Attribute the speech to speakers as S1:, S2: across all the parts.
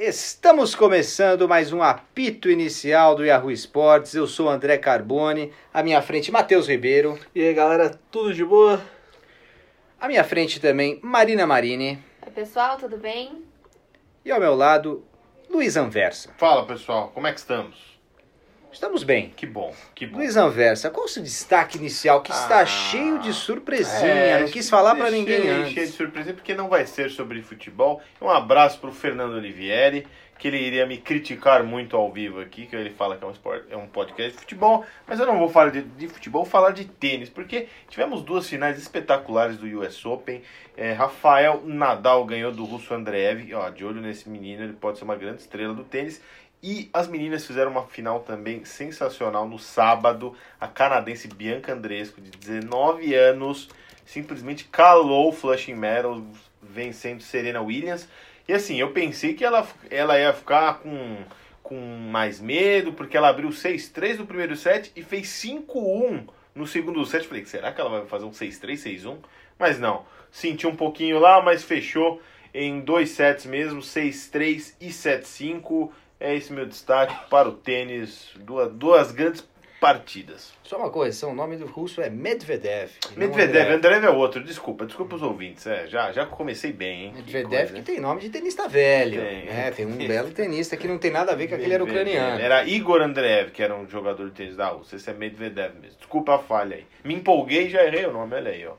S1: Estamos começando mais um apito inicial do Yahoo Esportes. Eu sou André Carbone, à minha frente Matheus Ribeiro,
S2: E aí galera, tudo de boa?
S1: à minha frente também Marina Marini
S3: Oi, pessoal, tudo bem?
S1: e ao meu lado Luiz Anversa.
S4: Fala pessoal, como é que estamos?
S1: Estamos bem.
S4: Que bom, que bom.
S1: Luiz Anversa, qual o seu destaque inicial que está
S4: Ah,
S1: cheio de surpresinha?
S4: É,
S1: não quis falar
S4: deixei-
S1: ninguém antes.
S4: Cheio de surpresa, porque não vai ser sobre futebol. Um abraço pro Fernando Olivieri, que ele iria me criticar muito ao vivo aqui, que ele fala que é um, sport, é um podcast de futebol, mas eu não vou falar de, de futebol, vou falar de tênis, porque tivemos duas finais espetaculares do US Open. É, Rafael Nadal ganhou do russo Andreev, ó, de olho nesse menino, ele pode ser uma grande estrela do tênis. E as meninas fizeram uma final também sensacional no sábado. A canadense Bianca Andresco, de 19 anos, simplesmente calou o Flushing Meadows, vencendo Serena Williams. E assim, eu pensei que ela, ela ia ficar com, com mais medo, porque ela abriu 6-3 no primeiro set e fez 5-1 no segundo set. Falei, será que ela vai fazer um 6-3, 6-1? Mas não, sentiu um pouquinho lá, mas fechou em dois sets mesmo, 6-3 e 7-5. É esse meu destaque para o tênis, duas, duas grandes partidas.
S1: Só uma correção, o nome do russo é Medvedev.
S4: Medvedev,
S1: Andreev.
S4: É outro, desculpa, desculpa os ouvintes, é, já, já comecei bem, hein? Que
S1: Medvedev
S4: coisa,
S1: que tem nome de tenista velho.
S4: Tem.
S1: né? tem um belo tenista que não tem nada a ver com aquele era ucraniano.
S4: Era Igor Andreev, que era um jogador de tênis da Rússia. Esse é Medvedev mesmo. Desculpa a falha aí. Me empolguei e já errei o nome, olha aí, ó.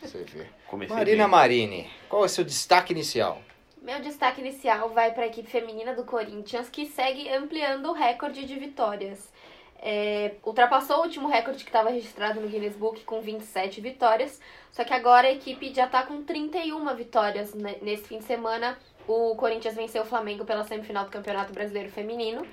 S1: Você vê.
S4: Comecei
S1: Marina
S4: bem.
S1: Marini, qual é o seu destaque inicial?
S3: Meu destaque inicial vai para a equipe feminina do Corinthians, que segue ampliando o recorde de vitórias. É, ultrapassou o último recorde que estava registrado no Guinness Book com 27 vitórias, só que agora a equipe já está com 31 vitórias ne- nesse fim de semana. O Corinthians venceu o Flamengo pela semifinal do Campeonato Brasileiro Feminino.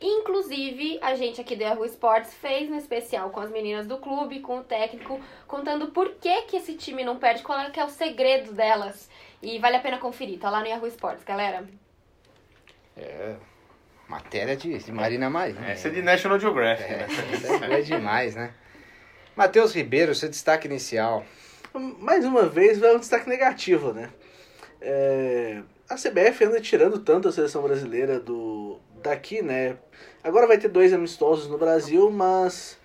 S3: Inclusive, a gente aqui do Yahoo Sports fez um especial com as meninas do clube, com o técnico, contando por que, que esse time não perde, qual é que é o segredo delas. E vale a pena conferir, tá lá no Yahoo Sports, galera.
S1: É, matéria de, de Marina Marini.
S4: Essa é de National Geographic,
S1: É,
S4: né?
S1: essa é demais, né? Matheus Ribeiro, seu destaque inicial.
S2: Mais uma vez vai um destaque negativo, né? É, a CBF anda tirando tanto a seleção brasileira do daqui, né? Agora vai ter dois amistosos no Brasil, mas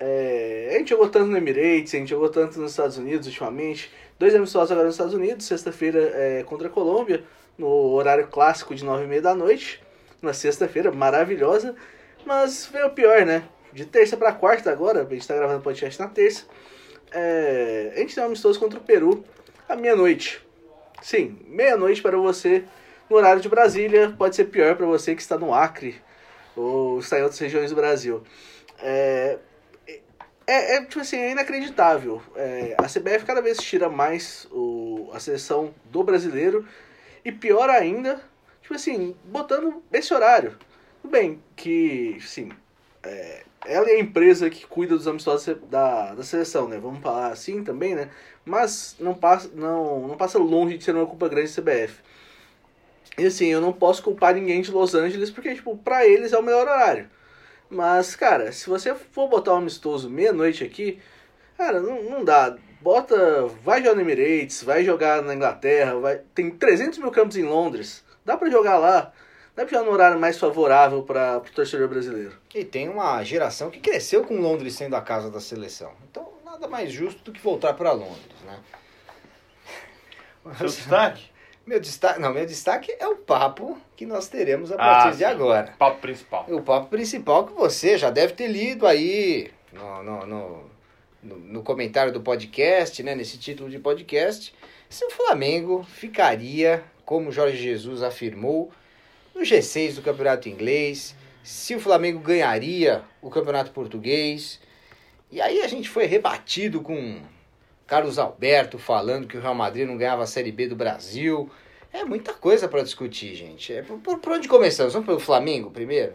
S2: é, a gente jogou tanto no Emirates, a gente jogou tanto nos Estados Unidos ultimamente. Dois amistosos agora nos Estados Unidos, sexta-feira é, contra a Colômbia, no horário clássico de nove e meia da noite, na sexta-feira, maravilhosa. Mas veio o pior, né? De terça para quarta agora, a gente tá gravando podcast na terça. É, a gente tem um amistoso contra o Peru à meia-noite. Sim, meia-noite para você no horário de Brasília. Pode ser pior para você que está no Acre ou está em outras regiões do Brasil. É, é, é, tipo assim, é inacreditável. É, a CBF cada vez tira mais o, a seleção do brasileiro e pior ainda, tipo assim, botando esse horário. Tudo bem que, sim, é, ela é a empresa que cuida dos amistosos da, da seleção, né? Vamos falar assim também, né? Mas não passa, não, não passa longe de ser uma culpa grande da CBF. E assim, eu não posso culpar ninguém de Los Angeles porque, tipo, pra eles é o melhor horário. Mas, cara, se você for botar um amistoso meia-noite aqui, cara, não, não dá. Bota, vai jogar no Emirates, vai jogar na Inglaterra, vai, tem 300 mil campos em Londres, dá pra jogar lá. Dá pra jogar no horário mais favorável para o torcedor brasileiro.
S1: E tem uma geração que cresceu com Londres sendo a casa da seleção. Então, nada mais justo do que voltar para Londres, né?
S4: Seu destaque?
S1: Meu destaque, não, meu destaque é o papo que nós teremos a
S4: Ah,
S1: partir de
S4: sim.
S1: agora.
S4: Papo principal.
S1: O papo principal que você já deve ter lido aí no, no, no, no- no comentário do podcast, né? Nesse título de podcast. Se o Flamengo ficaria, como Jorge Jesus afirmou, no G6 do Campeonato Inglês. Se o Flamengo ganharia o Campeonato Português. E aí a gente foi rebatido com Carlos Alberto falando que o Real Madrid não ganhava a Série B do Brasil. É muita coisa para discutir, gente. É, por, por onde começamos? Vamos pelo Flamengo primeiro?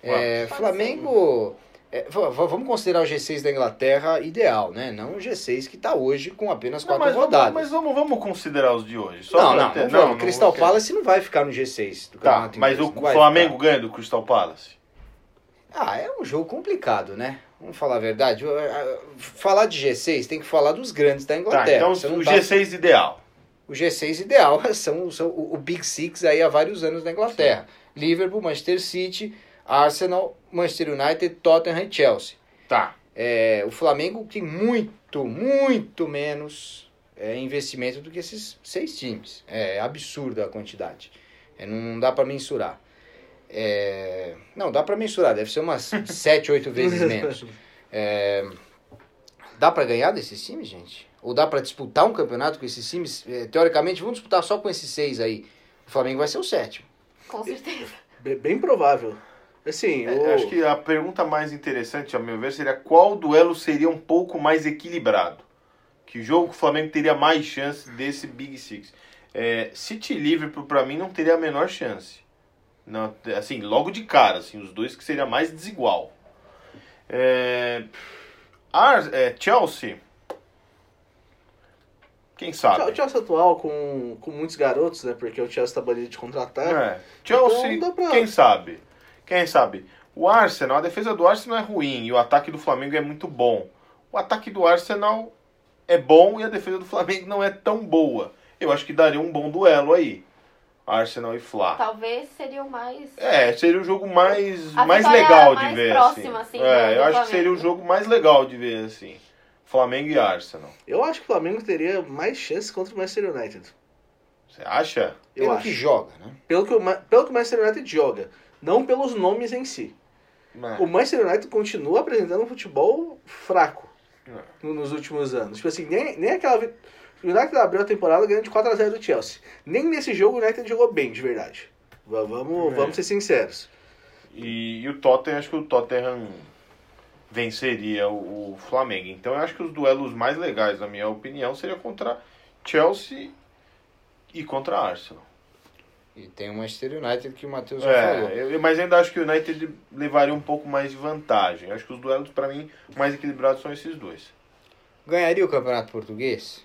S1: É, Flamengo. é, v- v- vamos considerar o G6 da Inglaterra ideal, né? Não o G6 que está hoje com apenas
S4: Não,
S1: quatro
S4: mas, vamos,
S1: rodadas.
S4: mas vamos, vamos considerar os de hoje. Só
S1: não, não,
S4: ter-
S1: não, vamos.
S4: não
S1: Crystal
S4: vou-
S1: Palace não vai ficar no G6 do
S4: Tá, mas
S1: Inglês,
S4: o
S1: não
S4: Flamengo
S1: ficar.
S4: ganha do Crystal Palace?
S1: Ah, é um jogo complicado, né? Vamos falar a verdade. Falar de G6 tem que falar dos grandes da
S4: Tá,
S1: Inglaterra.
S4: então
S1: Você não
S4: o
S1: tá-
S4: G6 ideal.
S1: O G6 ideal são, são o, o Big Six aí há vários anos na Inglaterra. Liverpool, Manchester City, Arsenal, Manchester United, Tottenham e Chelsea.
S4: Tá.
S1: É, o Flamengo tem muito, muito menos é, investimento do que esses seis times. É absurda a quantidade. É, não, não dá para mensurar. É, não, dá para mensurar, deve ser umas sete, oito vezes menos. É, dá para ganhar desses times, gente? Ou dá para disputar um campeonato com esses times? É, teoricamente, vamos disputar só com esses seis aí. O Flamengo vai ser o sétimo.
S3: Com certeza.
S2: Bem, bem provável. Assim,
S4: É,
S2: o...
S4: Acho que a pergunta mais interessante, ao meu ver, seria qual duelo seria um pouco mais equilibrado? Que jogo que o Flamengo teria mais chance desse Big Six? É, City Liverpool, pra mim, não teria a menor chance. Não, assim, logo de cara, assim, os dois que seria mais desigual. É, Ar- é, Chelsea. Quem sabe?
S2: o Chelsea atual com, com muitos garotos, né? Porque o Chelsea tá banido de contratar.
S4: É. Chelsea,
S2: Então, pra-
S4: quem sabe? Quem sabe? O Arsenal, a defesa do Arsenal é ruim e o ataque do Flamengo é muito bom. O ataque do Arsenal é bom e a defesa do Flamengo não é tão boa. Eu acho que daria um bom duelo aí. Arsenal e Fla.
S3: Talvez seria o mais.
S4: É, seria o jogo mais,
S3: A
S4: mais legal de
S3: mais
S4: ver.
S3: próxima,
S4: assim.
S3: assim,
S4: é,
S3: do-
S4: eu acho que seria o jogo mais legal de ver, assim. Flamengo e Arsenal.
S2: Eu acho que o Flamengo teria mais chances contra o Manchester United.
S4: Você acha?
S2: Eu
S1: Pelo
S2: acho.
S1: que joga, né?
S2: Pelo que, o, pelo que o Manchester United joga. Não pelos nomes em si.
S4: É.
S2: O Manchester United continua apresentando um futebol fraco
S4: É.
S2: no- nos últimos anos. Tipo assim, nem, nem aquela. O United abriu a temporada ganhando de 4x0 do Chelsea. Nem nesse jogo o United jogou bem, de verdade. Va- Vamos,
S4: É.
S2: vamos ser sinceros.
S4: E, e o Tottenham, acho que o Tottenham venceria o, o Flamengo. Então eu acho que os duelos mais legais, na minha opinião, seria contra Chelsea e contra Arsenal.
S1: E tem o Manchester United que o Matheus já falou.
S4: É, eu- mas ainda acho que o United levaria um pouco mais de vantagem. Acho que os duelos, para mim, mais equilibrados são esses dois.
S1: Ganharia o Campeonato Português?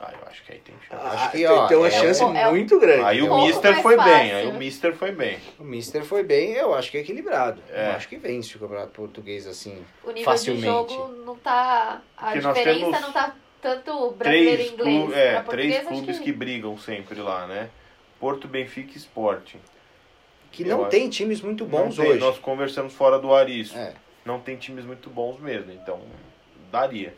S4: Ah, eu acho que aí tem chance.
S2: Ah,
S1: que,
S2: tem,
S1: ó,
S2: tem uma
S1: é
S2: chance
S3: um- é
S2: muito grande.
S4: Aí o Mister foi bem,
S3: fácil.
S4: aí o Mister foi bem.
S1: O Mister foi bem, eu acho que é equilibrado.
S4: É.
S1: Eu acho que vence o Campeonato Português assim.
S3: O nível
S1: Facilmente.
S3: de jogo não tá. A
S4: Porque
S3: diferença
S4: temos
S3: não tá tanto brasileiro
S4: Três,
S3: e inglês.
S4: clu- é, três
S3: acho
S4: clubes que... brigam sempre lá, né? Porto, Benfica e Sporting.
S1: Que
S4: Eu
S1: não
S4: acho-
S1: tem times muito bons
S4: Não tem,
S1: hoje.
S4: Nós conversamos fora do ar isso.
S1: É.
S4: Não tem times muito bons mesmo, então daria.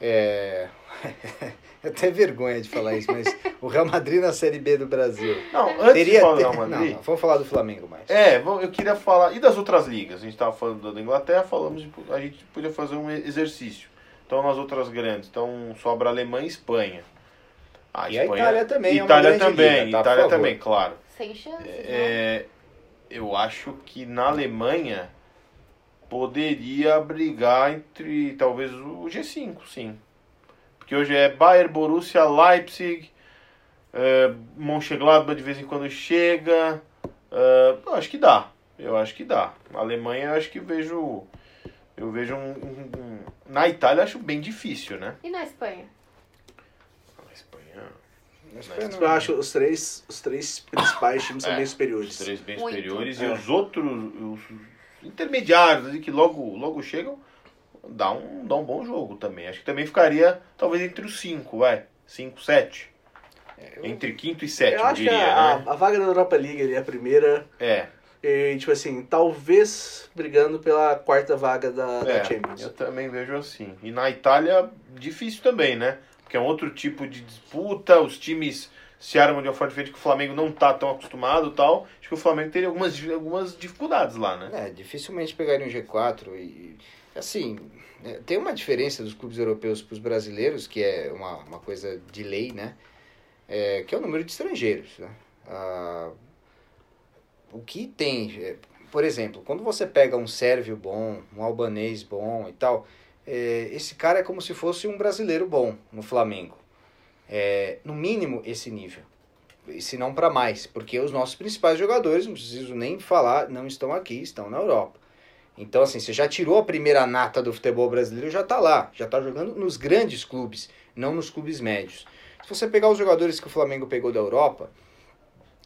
S1: É... Eu tenho vergonha de falar isso, mas o Real Madrid na Série B do Brasil.
S4: Não, antes
S1: Teria
S4: de falar do Real Madrid,
S1: Não, não, vamos falar do Flamengo mais.
S4: é, eu queria falar. E das outras ligas? A gente estava falando da Inglaterra, falamos, de- a gente podia fazer um exercício. Então nas outras grandes, então sobra Alemanha e Espanha.
S1: E a Itália também é uma
S4: Itália
S1: grande
S4: também,
S1: liga, tá?
S4: Itália também, claro.
S3: Sem chance. né?
S4: É, eu acho que na Alemanha poderia brigar entre talvez o G5, sim. Porque hoje é Bayern, Borussia, Leipzig, é, Mönchengladbach de vez em quando chega. É, eu acho que dá. Eu acho que dá. Na Alemanha eu acho que vejo. Eu vejo um, um- um- Na Itália eu acho bem difícil, né?
S3: E na Espanha?
S4: Na Espanha.
S1: Foi
S2: Eu acho os três, os três principais times são
S4: É,
S2: bem
S4: Os
S2: superiores.
S4: três bem
S3: Muito.
S4: superiores
S2: É.
S4: e os outros, os intermediários ali que logo, logo chegam, dá um, dá um bom jogo também. Acho que também ficaria talvez entre os cinco, vai. Cinco, sete. Entre quinto e sétimo,
S2: eu acho
S4: diria,
S2: que a,
S4: né?
S2: a vaga da Europa League ali é a primeira.
S4: É,
S2: E, tipo assim, talvez brigando pela quarta vaga da, da
S4: é,
S2: Champions.
S4: eu também vejo assim. E na Itália, difícil também, né? Porque é um outro tipo de disputa, os times se armam de uma forma diferente que o Flamengo não tá tão acostumado tal. Acho que o Flamengo teria algumas, algumas dificuldades lá, né?
S1: É, dificilmente pegaria um G4 e, assim, é, tem uma diferença dos clubes europeus para os brasileiros, que é uma, uma coisa de lei, né? É, que é o número de estrangeiros, né? Ah, o que tem, é, por exemplo, quando você pega um sérvio bom, um albanês bom e tal, é, esse cara é como se fosse um brasileiro bom no Flamengo. É, no mínimo esse nível. Se não para mais, porque os nossos principais jogadores, não preciso nem falar, não estão aqui, estão na Europa. Então, assim, você já tirou a primeira nata do futebol brasileiro, já tá lá, já tá jogando nos grandes clubes, não nos clubes médios. Se você pegar os jogadores que o Flamengo pegou da Europa,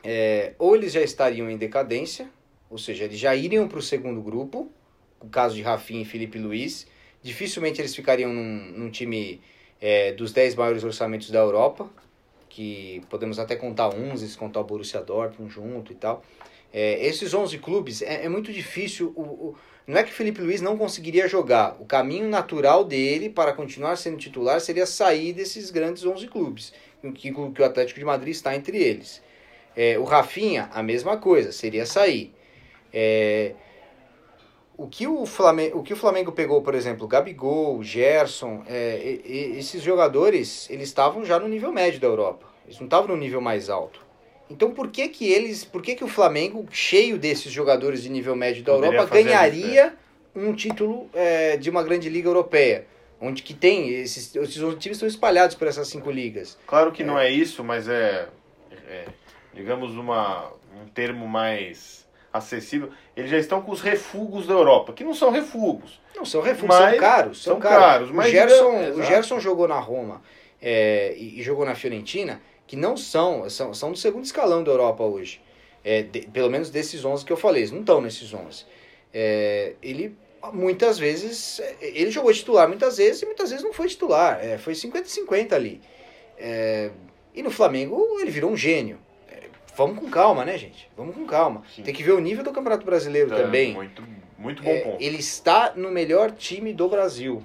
S1: é, ou eles já estariam em decadência, ou seja, eles já iriam para o segundo grupo, o caso de Rafinha e Felipe Luiz, dificilmente eles ficariam num, num time é, dos 10 maiores orçamentos da Europa, que podemos até contar 11, se contar o Borussia Dortmund junto e tal. É, esses 11 clubes, é, é muito difícil. O, o, não é que Felipe Luiz não conseguiria jogar. O caminho natural dele para continuar sendo titular seria sair desses grandes 11 clubes, que, que o Atlético de Madrid está entre eles. É, o Rafinha, a mesma coisa, seria sair. É, o que o Flamengo, o que o Flamengo pegou, por exemplo, Gabigol, Gerson, é, e, e, esses jogadores, eles estavam já no nível médio da Europa. Eles não estavam no nível mais alto. Então por que que eles, por que que o Flamengo, cheio desses jogadores de nível médio da
S4: Poderia
S1: Europa, ganharia um título é, de uma grande liga europeia? Onde que tem, esses, esses outros times estão espalhados por essas cinco ligas.
S4: Claro que não é isso, mas é, é, digamos, uma, um termo mais acessível. Eles já estão com os refugos da Europa, que não são refugos.
S1: Não, são refúgios,
S4: Mas
S1: são caros. São,
S4: são
S1: caros.
S4: caros,
S1: o,
S4: mas
S1: Gerson,
S4: digamos-
S1: o. Gerson jogou na Roma é, e, e jogou na Fiorentina, que não são, são, são do segundo escalão da Europa hoje. É, de- pelo menos desses 11 que eu falei, eles não estão nesses 11. É, ele, muitas vezes, é, ele jogou titular muitas vezes e muitas vezes não foi titular. É, foi 50-50 ali. É, e no Flamengo ele virou um gênio. É, vamos com calma, né, gente? Vamos com calma.
S4: Sim.
S1: Tem que ver o nível do Campeonato Brasileiro
S4: Então,
S1: também.
S4: Muito, muito bom
S1: É,
S4: ponto.
S1: ele está no melhor time do Brasil.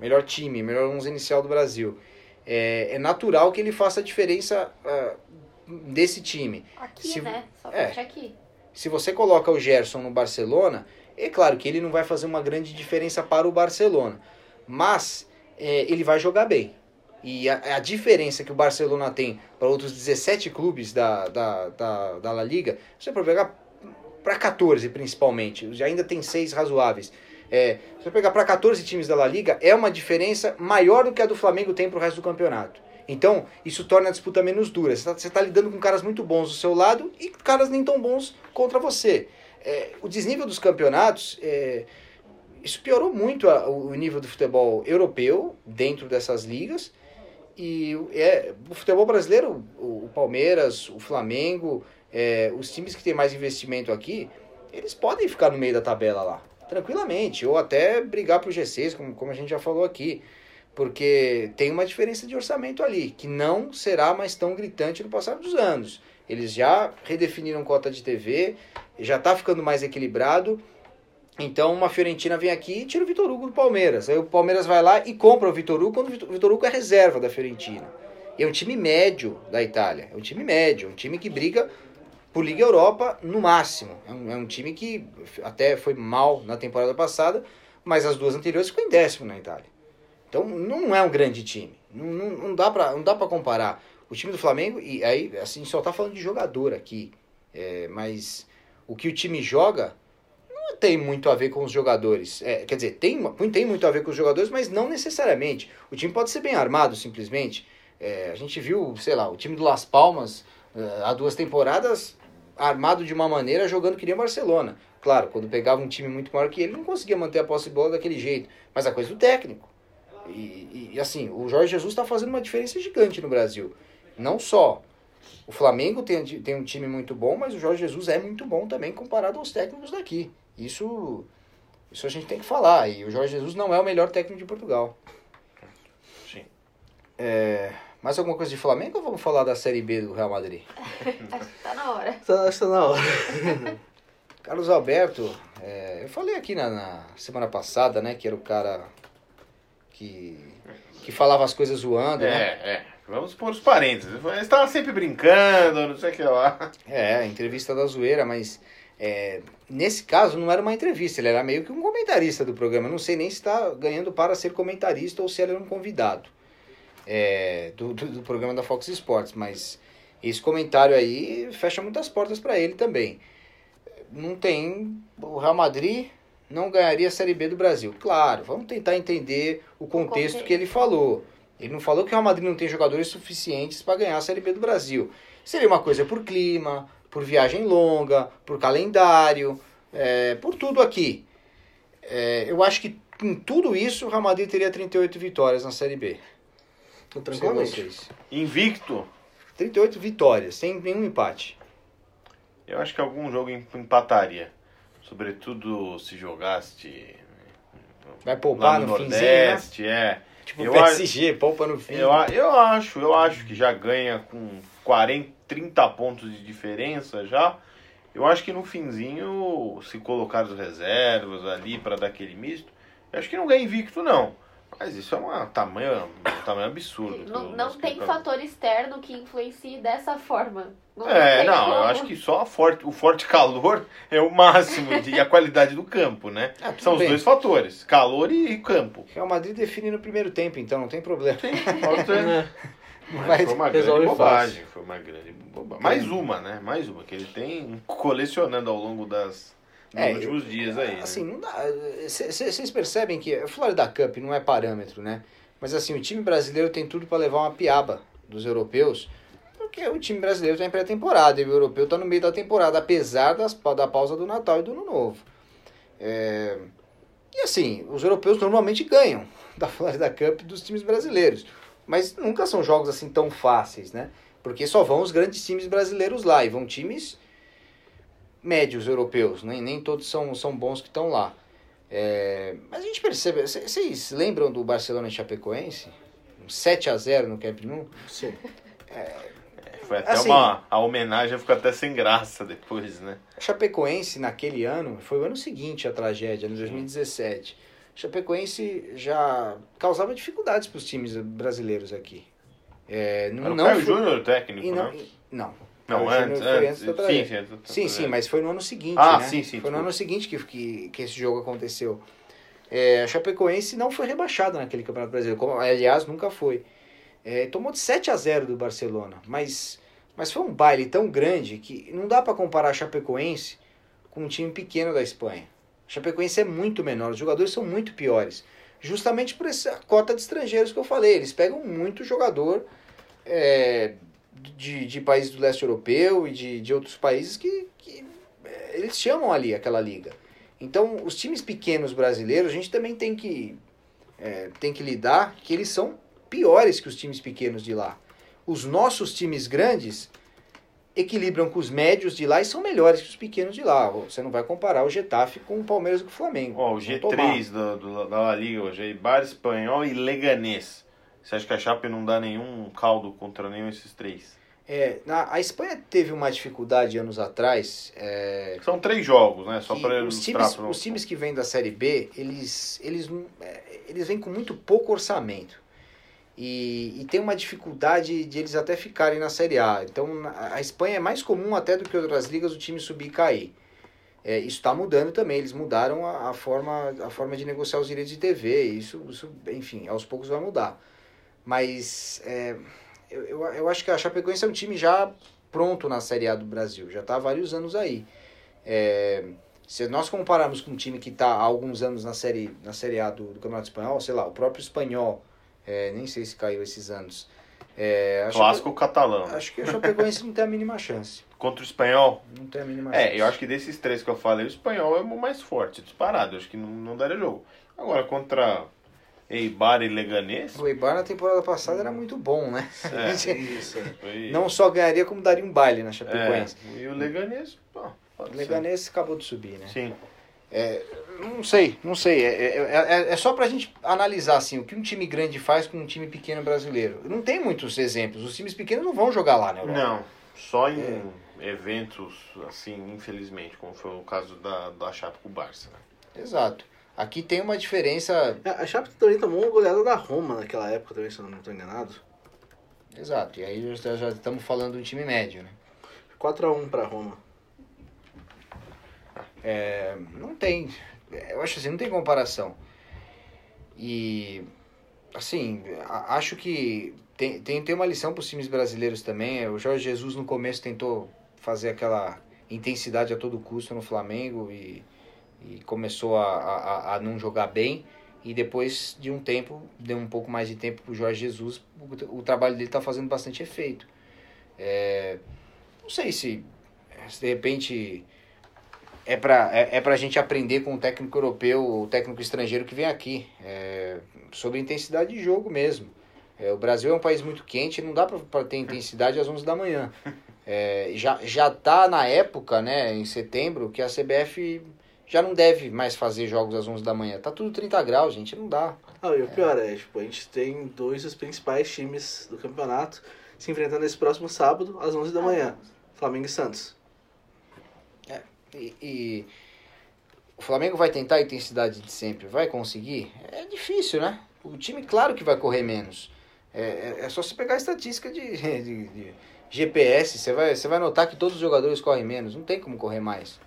S1: Melhor time, melhor 11 inicial do Brasil. É, é natural que ele faça a diferença ah, desse time.
S3: Aqui,
S1: Se-
S3: né? Só
S1: é.
S3: é. aqui.
S1: Se você coloca o Gerson no Barcelona, é claro que ele não vai fazer uma grande diferença para o Barcelona. Mas é, ele vai jogar bem. E a, a diferença que o Barcelona tem para outros 17 clubes da, da, da, da La Liga, você pode pegar para 14 principalmente, já ainda tem seis razoáveis. É, se você pegar para 14 times da La Liga, é uma diferença maior do que a do Flamengo tem para o resto do campeonato. Então, isso torna a disputa menos dura. Você está lidando com caras muito bons do seu lado e caras nem tão bons contra você. É, o desnível dos campeonatos, é, isso piorou muito a- o nível do futebol europeu dentro dessas ligas. E é, o futebol brasileiro, o, o Palmeiras, o Flamengo, é, os times que têm mais investimento aqui, eles podem ficar no meio da tabela lá, tranquilamente, ou até brigar pro G6, como, como a gente já falou aqui, porque tem uma diferença de orçamento ali, que não será mais tão gritante no passar dos anos. Eles já redefiniram cota de TV, já tá ficando mais equilibrado. Então uma Fiorentina vem aqui e tira o Vitor Hugo do Palmeiras. Aí o Palmeiras vai lá e compra o Vitor Hugo quando o Vitor- Hugo é reserva da Fiorentina. E é um time médio da Itália. É um time médio, um time que briga por Liga Europa no máximo. É um, é um time que até foi mal na temporada passada, mas as duas anteriores ficou em décimo na Itália. Então não é um grande time. Não, não, não dá pra comparar. O time do Flamengo, e aí assim, só tá falando de jogador aqui. É, mas o que o time joga tem muito a ver com os jogadores. É, quer dizer, tem, tem muito a ver com os jogadores, mas não necessariamente. O time pode ser bem armado, simplesmente. É, a gente viu, sei lá, o time do Las Palmas, é, há duas temporadas, armado de uma maneira, jogando que nem o Barcelona. Claro, quando pegava um time muito maior que ele, não conseguia manter a posse de bola daquele jeito. Mas a coisa do técnico. E, e- e, assim, o Jorge Jesus está fazendo uma diferença gigante no Brasil. Não só o Flamengo tem, tem um time muito bom, mas o Jorge Jesus é muito bom também comparado aos técnicos daqui. Isso, isso a gente tem que falar. E o Jorge Jesus não é o melhor técnico de Portugal.
S4: Sim.
S1: É, mais alguma coisa de Flamengo ou vamos falar da Série B do Real Madrid?
S3: Acho que tá na hora.
S2: Tá, acho que tá na hora.
S1: Carlos Alberto, é, eu falei aqui na, na semana passada, né, que era o cara que, que falava as coisas zoando, né?
S4: É, é. Vamos pôr os parênteses. Eles estavam sempre brincando, não sei o que lá.
S1: É, a entrevista da zoeira, mas é, nesse caso não era uma entrevista, ele era meio que um comentarista do programa. Eu não sei nem se está ganhando para ser comentarista ou se ele era um convidado é, do, do, do programa da Fox Sports, mas esse comentário aí fecha muitas portas para ele também. Não tem. O Real Madrid não ganharia a Série B do Brasil. Claro, vamos tentar entender o contexto
S3: contexto.
S1: que ele falou. Ele não falou que o Real Madrid não tem jogadores suficientes para ganhar a Série B do Brasil. Seria uma coisa por clima, por viagem longa, por calendário, é, por tudo aqui. É, eu acho que em tudo isso o Real Madrid teria 38 vitórias na Série B.
S2: Tranquilamente.
S1: vocês.
S4: Invicto.
S1: 38 vitórias, sem nenhum empate.
S4: Eu acho que algum jogo em- empataria. Sobretudo se jogasse
S1: Vai
S4: lá
S1: poupar
S4: no,
S1: no, finzinho, né?
S4: Nordeste, é.
S1: Tipo,
S4: Eu
S1: PSG, poupa no fim.
S4: Eu, eu acho, eu acho que já ganha com 40, 30 pontos de diferença já. Eu acho que no finzinho, se colocar as reservas ali para dar aquele misto, eu acho que não ganha invicto, não. Mas isso é uma tamanho, um tamanho absurdo.
S3: Não, não tem fator externo que influencie dessa forma. Não
S4: É, não,
S3: como.
S4: eu acho que só a forte, o forte calor é o máximo de, e a qualidade do campo, né?
S1: Ah,
S4: São os
S1: bem.
S4: dois fatores, calor e campo.
S1: Real Madrid define no primeiro tempo, então não tem problema.
S4: Pode
S2: Né?
S1: Vai-
S4: Foi uma grande bobagem, foi uma grande bobagem. Mais uma, né? Mais uma que ele tem colecionando ao longo das dos
S1: É,
S4: últimos dias aí. né?
S1: Assim, não dá. Vocês percebem que a Florida Cup não é parâmetro, né? Mas assim, o time brasileiro tem tudo para levar uma piaba dos europeus, porque o time brasileiro está em pré-temporada e o europeu está no meio da temporada, apesar das, da pausa do Natal e do Ano Novo. É, E assim, os europeus normalmente ganham da Florida Cup dos times brasileiros, mas nunca são jogos assim tão fáceis, né? Porque só vão os grandes times brasileiros lá e vão times médios europeus, nem, nem todos são, são bons que estão lá. É, mas a gente percebe, vocês lembram do Barcelona e Chapecoense? Um 7 a 0 no Camp Nou?
S2: Sim.
S4: Foi até
S1: assim-
S4: uma. A homenagem ficou até sem graça depois, né?
S1: Chapecoense naquele ano, foi o ano seguinte a tragédia, em 2017. Chapecoense já causava dificuldades para os times brasileiros aqui. É, não,
S4: Era o
S1: não
S4: Caio
S1: foi-
S4: Júnior técnico,
S1: não,
S4: né?
S1: não.
S4: Não, antes,
S1: foi
S4: antes. sim, sim,
S1: Sim, sim, mas foi no ano seguinte,
S4: Ah,
S1: né?
S4: sim, sim,
S1: Foi no ano seguinte que, que, que esse jogo aconteceu. É, a Chapecoense não foi rebaixada naquele Campeonato Brasileiro, como, aliás, nunca foi. É, tomou de 7 a 0 do Barcelona, mas, mas foi um baile tão grande que não dá para comparar a Chapecoense com um time pequeno da Espanha. Chapecoense é muito menor, os jogadores são muito piores. Justamente por essa cota de estrangeiros que eu falei. Eles pegam muito jogador é, de, de países do leste europeu e de, de outros países que, que é, eles chamam ali aquela liga. Então, os times pequenos brasileiros, a gente também tem que, é, tem que lidar que eles são piores que os times pequenos de lá. Os nossos times grandes equilibram com os médios de lá e são melhores que os pequenos de lá. Você não vai comparar o Getafe com o Palmeiras e com o Flamengo.
S4: Ó, o
S1: Vão tomar.
S4: G3 do, do- da La Liga hoje é Bar Espanhol e Leganês. Você acha que a Chape não dá nenhum caldo contra nenhum desses três?
S1: É, na, a Espanha teve uma dificuldade anos atrás. é,
S4: São três jogos, né? Só para
S1: os, times, os times que vêm da Série B, eles, eles, é, eles vêm com muito pouco orçamento. E, e tem uma dificuldade de eles até ficarem na Série A. Então a Espanha é mais comum até do que outras ligas o time subir e cair. É, isso está mudando também. Eles mudaram a, a forma, a forma de negociar os direitos de TV. Isso, isso, enfim, aos poucos vai mudar. Mas é, eu, eu, eu acho que a Chapecoense é um time já pronto na Série A do Brasil. Já está há vários anos aí. É, se nós compararmos com um time que está há alguns anos na Série, na série A do, do Campeonato Espanhol, sei lá, o próprio Espanhol, é, nem sei se caiu esses anos. É,
S4: Clássico catalão.
S1: Chape- acho que a Chapecoense não tem a mínima chance.
S4: Contra o Espanhol?
S1: Não tem a mínima chance.
S4: É, eu acho que desses três que eu falei, o Espanhol é o mais forte, disparado. Eu acho que não, não daria jogo. Agora, contra Eibar e Leganês,
S1: O Eibar na temporada passada era muito bom, né?
S4: É.
S2: Isso. é.
S4: foi...
S1: Não só ganharia, como daria um baile na Chapecoense.
S4: É, e o Leganês, pô, pode
S1: O
S4: ser.
S1: Leganês acabou de subir, né?
S4: Sim.
S1: Não sei, não sei. É, é, é, é só pra gente analisar assim, o que um time grande faz com um time pequeno brasileiro. Não tem muitos exemplos. Os times pequenos não vão jogar lá Europa.
S4: Não, só em
S1: É.
S4: eventos, assim, infelizmente, como foi o caso da, da Chape com o Barça. né?
S1: Exato. Aqui tem uma diferença.
S2: É, A Chape também tomou uma goleada da Roma naquela época também, se eu não estou enganado.
S1: Exato. E aí já, já estamos falando de um time médio, né?
S2: 4x1 pra Roma.
S1: É, não tem. Eu acho assim, não tem comparação. E assim, acho que tem, tem, tem uma lição para os times brasileiros também. O Jorge Jesus no começo tentou fazer aquela intensidade a todo custo no Flamengo e, e começou a, a, a não jogar bem. E depois de um tempo, deu um pouco mais de tempo para o Jorge Jesus, o, o trabalho dele está fazendo bastante efeito. É, não sei se, se de repente é para é, é pra gente aprender com o técnico europeu, o técnico estrangeiro que vem aqui, é, sobre intensidade de jogo mesmo. É, o Brasil é um país muito quente, não dá para ter intensidade às 11 da manhã. É, já, já tá na época, né, em setembro, que a CBF já não deve mais fazer jogos às 11 da manhã. Tá tudo 30 graus, gente, não dá.
S2: Ah, e o pior é, tipo, a gente tem dois dos principais times do campeonato se enfrentando esse próximo sábado, às 11 da manhã. Flamengo e Santos.
S1: E, e o Flamengo vai tentar a intensidade de sempre, vai conseguir? É difícil, né? O time, claro que vai correr menos. É, é, é só você pegar a estatística de, de- de GPS, você vai, você vai notar que todos os jogadores correm menos, não tem como correr mais.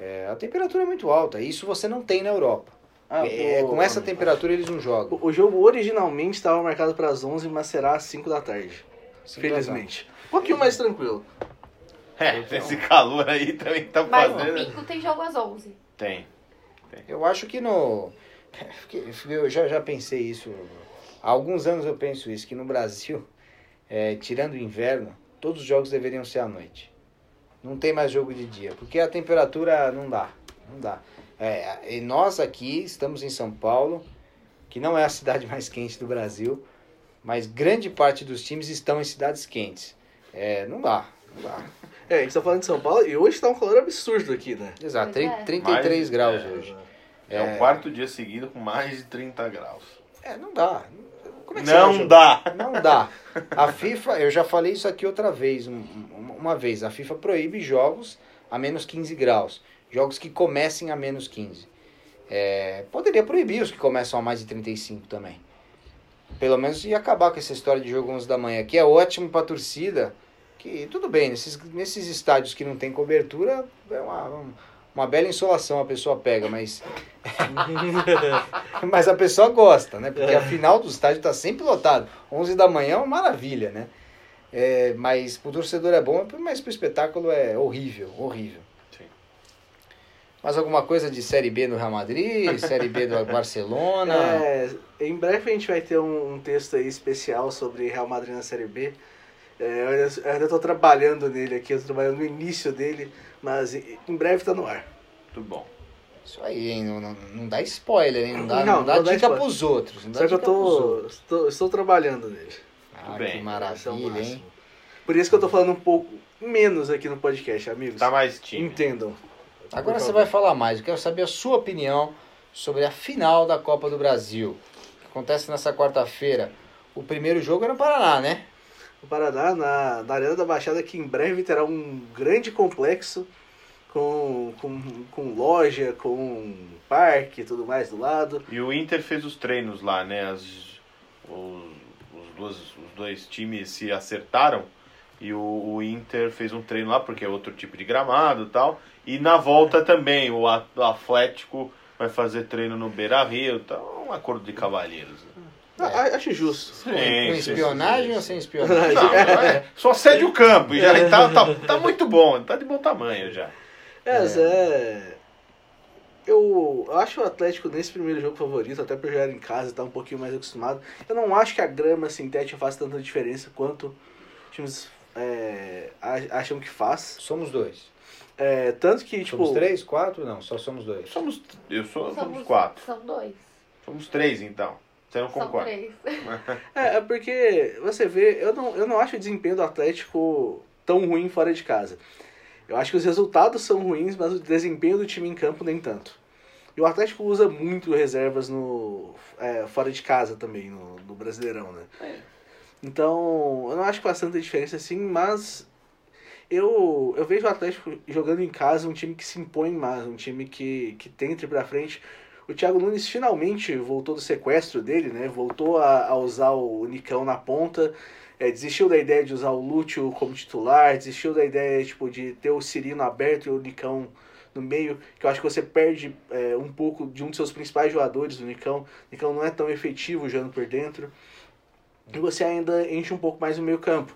S1: É, a temperatura é muito alta, isso você não tem na Europa.
S2: Ah,
S1: É, com essa temperatura eles não jogam.
S2: O, jogo originalmente estava marcado para as 11, mas será às 5 da tarde.
S1: Cinco
S2: felizmente. Um pouquinho mais tranquilo.
S4: É, esse calor aí também tá
S3: Mas
S4: fazendo.
S3: domingo tem jogo às 11.
S4: Tem.
S1: Eu acho que no. Eu já, já pensei isso. Há alguns anos eu penso isso, que no Brasil, é, tirando o inverno, todos os jogos deveriam ser à noite. Não tem mais jogo de dia, porque a temperatura não dá. Não dá. É, e nós aqui estamos em São Paulo, que não é a cidade mais quente do Brasil, mas grande parte dos times estão em cidades quentes. É, não dá, não dá.
S2: É, a gente tá falando de São Paulo e hoje tá um calor absurdo aqui, né?
S1: Exato,
S3: é.
S1: 33
S4: Mais-
S1: graus
S4: é.
S1: hoje.
S4: É, o quarto dia seguido com mais de 30 graus.
S1: É, não dá. Como é
S4: Não dá.
S1: Não dá. A FIFA, eu já falei isso aqui outra vez, um- um- uma vez. A FIFA proíbe jogos a menos 15 graus. Jogos que comecem a menos 15. É, poderia proibir os que começam a mais de 35 também. Pelo menos ia acabar com essa história de jogo 11 da manhã, que é ótimo pra torcida. Que tudo bem, nesses, nesses estádios que não tem cobertura, é uma, uma bela insolação a pessoa pega, mas mas a pessoa gosta, né? Porque a final do estádio tá sempre lotado. 11 da manhã é uma maravilha, né? É, mas pro torcedor é bom, mas pro espetáculo é horrível, horrível.
S4: Sim.
S1: Mais alguma coisa de Série B no Real Madrid, Série B do Barcelona?
S2: É, em breve a gente vai ter um, um texto aí especial sobre Real Madrid na Série B. É, eu ainda- eu ainda tô trabalhando nele aqui, eu tô trabalhando no início dele, mas em breve tá no ar.
S4: Muito bom.
S1: Isso aí, hein? Não, não, não dá spoiler, hein? Não dá,
S2: Não,
S1: não, dá dica
S2: spoiler.
S1: pros outros. Não dá
S2: Só que eu tô, estou, estou trabalhando nele.
S1: Ah, que
S4: bem.
S2: Esse é
S1: maravilha,
S2: máximo.
S1: hein?
S2: Por isso que eu tô falando um pouco menos aqui no podcast, amigos.
S4: Tá mais time.
S2: Entendam.
S1: Agora você vai falar mais. Eu quero saber a sua opinião sobre a final da Copa do Brasil. Que acontece nessa quarta-feira. O primeiro jogo é no Paraná, né?
S2: O Paraná, na, na Arena da Baixada, que em breve terá um grande complexo com, com, com loja, com parque e tudo mais do lado.
S4: E o Inter fez os treinos lá, né? As, os, os, dois, os dois times se acertaram e o, o Inter fez um treino lá, porque é outro tipo de gramado e tal. E na volta também, o At- o Atlético vai fazer treino no Beira Rio, então um acordo de cavalheiros.
S2: Ah, a- acho justo.
S4: Sim,
S1: com
S4: sim,
S1: espionagem
S4: sim,
S1: ou sem espionagem?
S4: Não, é, só cede o campo, e já tá, tá, tá muito bom, tá de bom tamanho já.
S2: É, mas é. Eu acho o Atlético nesse primeiro jogo favorito, até por jogar em casa e estar um pouquinho mais acostumado. Eu não acho que a grama sintética faz tanta diferença quanto times é, acham que faz.
S1: Somos dois.
S2: É, tanto que, tipo.
S1: Somos três, quatro? Não, só somos dois.
S4: Somos, eu sou, somos quatro.
S3: São dois.
S4: Somos três então. Você não
S3: São
S4: concorda?
S3: três.
S2: É, é porque você vê, eu não, eu não acho o desempenho do Atlético tão ruim fora de casa. Eu acho que os resultados são ruins, mas o desempenho do time em campo nem tanto. E o Atlético usa muito reservas no é, fora de casa também, no, no Brasileirão, né? Então, eu não acho que faz tanta diferença assim, mas eu, eu vejo o Atlético jogando em casa um time que se impõe mais, um time que, que tenta ir pra frente. O Thiago Nunes finalmente voltou do sequestro dele, né? Voltou a, a usar o Nicão na ponta. é, desistiu da ideia de usar o Lúcio como titular, desistiu da ideia tipo, de ter o Cirino aberto e o Nicão no meio, que eu acho que você perde é, um pouco de um dos seus principais jogadores, do Nicão. O Nicão não é tão efetivo jogando por dentro. E você ainda enche um pouco mais o meio campo.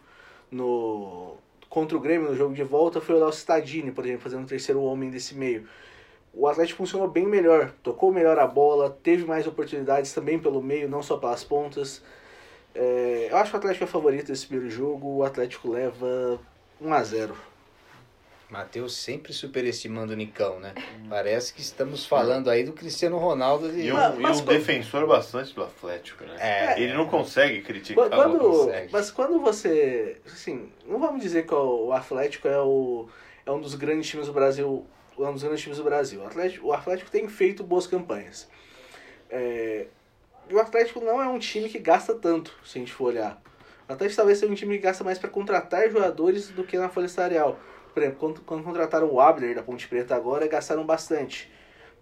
S2: No, contra o Grêmio, no jogo de volta, foi o Léo Cittadini, por exemplo, fazendo o terceiro homem desse meio. O Atlético funcionou bem melhor, tocou melhor a bola, teve mais oportunidades também pelo meio, não só pelas pontas. É, eu acho que o Atlético é favorito desse primeiro jogo, o Atlético leva 1 a 0
S1: Matheus sempre superestimando o Nicão, né? Parece que estamos falando aí do Cristiano Ronaldo de...
S4: E um,
S2: Mas-
S4: e
S2: mas
S4: um
S2: quando-
S4: defensor bastante do Atlético, né?
S1: É.
S4: Ele não consegue criticar
S2: Quando,
S4: o
S1: consegue.
S2: mas quando você. Assim, não vamos dizer que o Atlético é, o, é um dos grandes times do Brasil dos grandes times do Brasil. O Atlético, o Atlético tem feito boas campanhas. É, e o Atlético não é um time que gasta tanto, se a gente for olhar. O Atlético talvez seja um time que gasta mais para contratar jogadores do que na folha salarial. Por exemplo, quando, quando contrataram o Abner da Ponte Preta agora, gastaram bastante.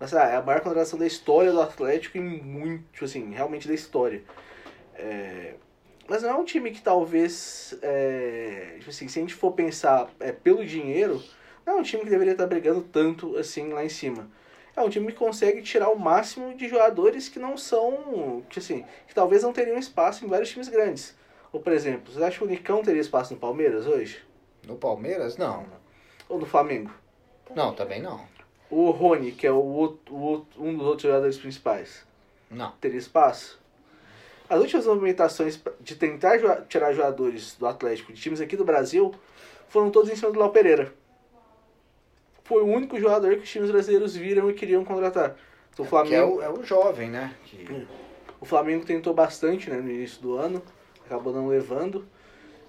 S2: Mas ah, é a maior contratação da história do Atlético e muito, assim, realmente da história. É, mas não é um time que talvez, é, tipo assim, se a gente for pensar é, pelo dinheiro, não é um time que deveria estar brigando tanto assim lá em cima. É um time que consegue tirar o máximo de jogadores que não são, que assim, que talvez não teriam espaço em vários times grandes. Ou, por exemplo, você acha que o Nicão teria espaço no Palmeiras hoje?
S1: No Palmeiras, não.
S2: Ou no Flamengo?
S1: Não, também não.
S2: O Rony, que é o, outro- o um dos outros jogadores principais,
S1: Não.
S2: teria espaço? As últimas movimentações de tentar tirar jogadores do Atlético de times aqui do Brasil foram todos em cima do Léo Pereira. Foi o único jogador que os times brasileiros viram e queriam contratar. Então, o
S1: é
S2: Flamengo,
S1: o, é o jovem, né? Que-
S2: o Flamengo tentou bastante né, no início do ano, acabou não levando.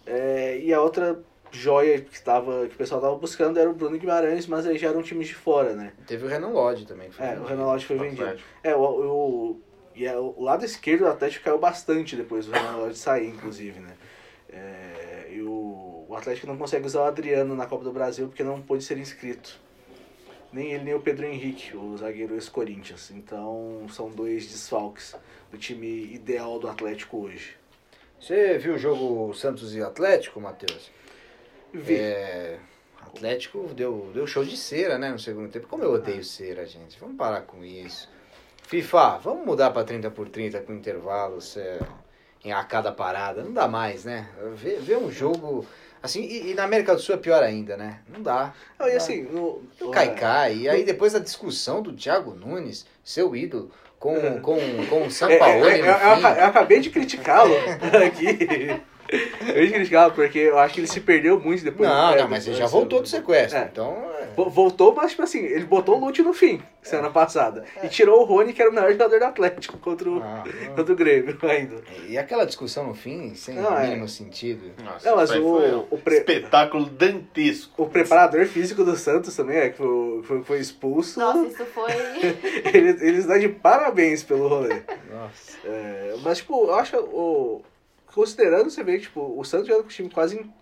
S2: É, e a outra joia que, tava, que o pessoal estava buscando era o Bruno Guimarães, mas aí já eram times de fora, né?
S1: Teve o Renan Lodge também. que foi
S2: É, o
S1: vendido.
S2: Renan Lodge foi vendido.
S4: Atlético.
S2: É, o, o, e é, o lado esquerdo do Atlético caiu bastante depois do Renan Lodge sair, inclusive, né? É, e o, o Atlético não consegue usar o Adriano na Copa do Brasil porque não pôde ser inscrito. Nem ele, nem o Pedro Henrique, o zagueiro ex-Corinthians. Então, são dois desfalques do time ideal do Atlético hoje.
S1: Você viu o jogo Santos e Atlético, Matheus?
S2: Vi.
S1: É, Atlético deu, deu show de cera, né, no segundo tempo. Como eu odeio cera, gente. Vamos parar com isso. FIFA, vamos mudar pra 30 por 30 com intervalos em a cada parada. Não dá mais, né? Ver, ver um jogo assim, e, e na América do Sul é pior ainda, né? Não dá.
S2: Não, e assim, no,
S1: O Caicai, e aí depois a discussão do Thiago Nunes, seu ídolo, com, com, com o São
S2: É,
S1: Paulo.
S2: é, é, eu- eu acabei de criticá-lo aqui. Eu acabei de criticá-lo porque eu acho que ele se perdeu muito depois.
S1: Não,
S2: é,
S1: não, mas ele já voltou do sequestro.
S2: É.
S1: Então, é.
S2: Vo- Voltou, mas tipo assim, ele botou o Lute no fim, semana passada. E tirou o Rony, que era o melhor jogador do Atlético contra o,
S1: Ah, não.
S2: contra o Grêmio ainda.
S1: E aquela discussão no fim, sem
S2: Não, é.
S1: mínimo sentido.
S4: Nossa,
S2: Não, mas o-
S4: foi um
S2: o pre-
S4: espetáculo dantesco.
S2: O preparador físico do Santos também, é, que foi, foi, foi expulso.
S3: Nossa, isso foi.
S2: Eles, eles dão de parabéns pelo rolê.
S1: Nossa.
S2: É, mas, tipo, eu acho. O, considerando, você vê que tipo, o Santos joga com o time quase. in-